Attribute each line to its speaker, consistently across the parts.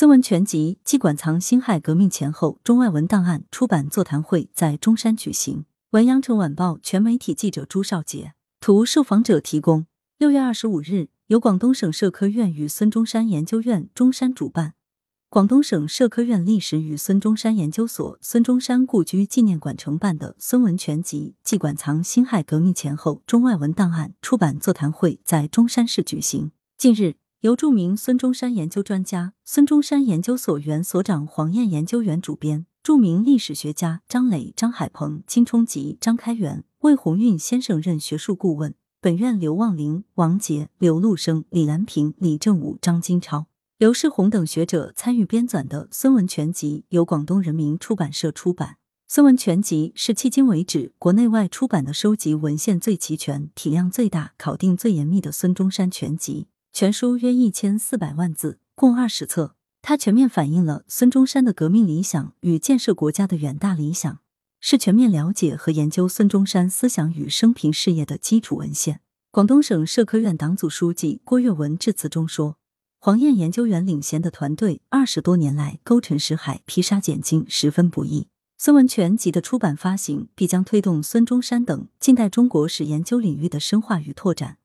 Speaker 1: 孙文全集纪馆藏辛亥革命前后中外文档案出版座谈会在中山举行。文阳城晚报全媒体记者朱少杰，图受访者提供。六月二十五日，由广东省社科院与孙中山研究院中山主办，广东省社科院历史与孙中山研究所孙中山故居纪念馆承办的孙文全集纪馆藏辛亥革命前后中外文档案出版座谈会在中山市举行。近日。由著名孙中山研究专家、孙中山研究所原所长黄燕研究员主编，著名历史学家张磊、张海鹏、金冲吉、张开元、魏鸿运先生任学术顾问。本院刘望龄、王杰、刘禄生、李兰平、李正武、张金超、刘世宏等学者参与编纂的《孙文全集》由广东人民出版社出版。《孙文全集》是迄今为止国内外出版的收集文献最齐全、体量最大、考定最严密的孙中山全集。全书约一千四百万字，共二十册。它全面反映了孙中山的革命理想与建设国家的远大理想，是全面了解和研究孙中山思想与生平事业的基础文献。广东省社科院党组书记郭跃文致辞中说：“黄燕研究员领衔的团队二十多年来沟沉识海、披沙拣金，十分不易。孙文全集的出版发行，必将推动孙中山等近代中国史研究领域的深化与拓展。”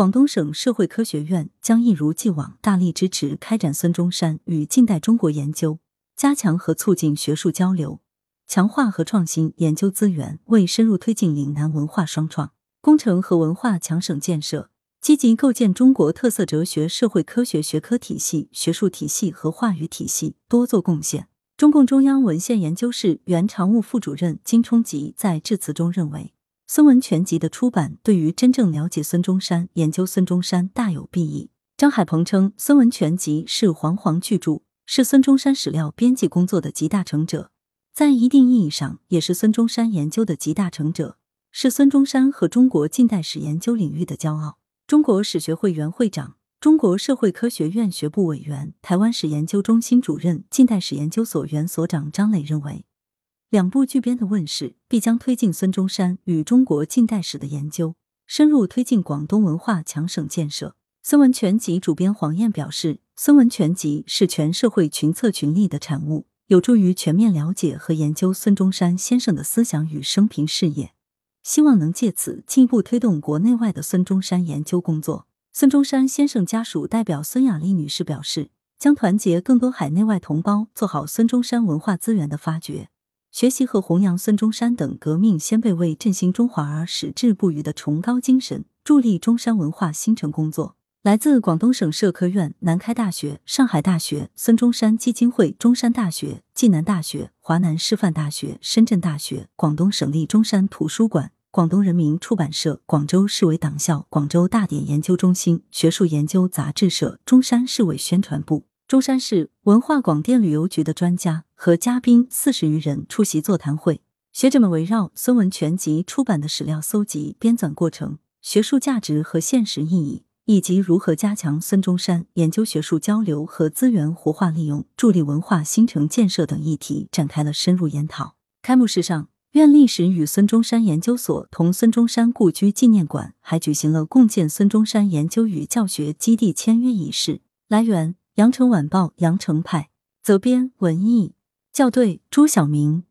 Speaker 1: 广东省社会科学院将一如既往大力支持开展孙中山与近代中国研究，加强和促进学术交流，强化和创新研究资源，为深入推进岭南文化双创工程和文化强省建设，积极构建中国特色哲学社会科学学科体系、学术体系和话语体系，多做贡献。中共中央文献研究室原常务副主任金冲吉在致辞中认为。孙文全集的出版对于真正了解孙中山、研究孙中山大有裨益。张海鹏称，孙文全集是煌煌巨著，是孙中山史料编辑工作的集大成者，在一定意义上也是孙中山研究的集大成者，是孙中山和中国近代史研究领域的骄傲。中国史学会原会长、中国社会科学院学部委员、台湾史研究中心主任、近代史研究所原所长张磊认为。两部巨编的问世，必将推进孙中山与中国近代史的研究，深入推进广东文化强省建设。孙文全集主编黄燕表示，孙文全集是全社会群策群力的产物，有助于全面了解和研究孙中山先生的思想与生平事业，希望能借此进一步推动国内外的孙中山研究工作。孙中山先生家属代表孙雅丽女士表示，将团结更多海内外同胞，做好孙中山文化资源的发掘。学习和弘扬孙中山等革命先辈为振兴中华而矢志不渝的崇高精神，助力中山文化新城工作。来自广东省社科院、南开大学、上海大学、孙中山基金会、中山大学、暨南大学、华南师范大学、深圳大学、广东省立中山图书馆、广东人民出版社、广州市委党校、广州大典研究中心、学术研究杂志社、中山市委宣传部。中山市文化广电旅游局的专家和嘉宾四十余人出席座谈会，学者们围绕孙文全集出版的史料搜集、编纂过程、学术价值和现实意义，以及如何加强孙中山研究学术交流和资源活化利用，助力文化新城建设等议题展开了深入研讨。开幕式上，院历史与孙中山研究所同孙中山故居纪念馆还举行了共建孙中山研究与教学基地签约仪式。来源。羊城晚报羊城派责编文艺校对朱晓明。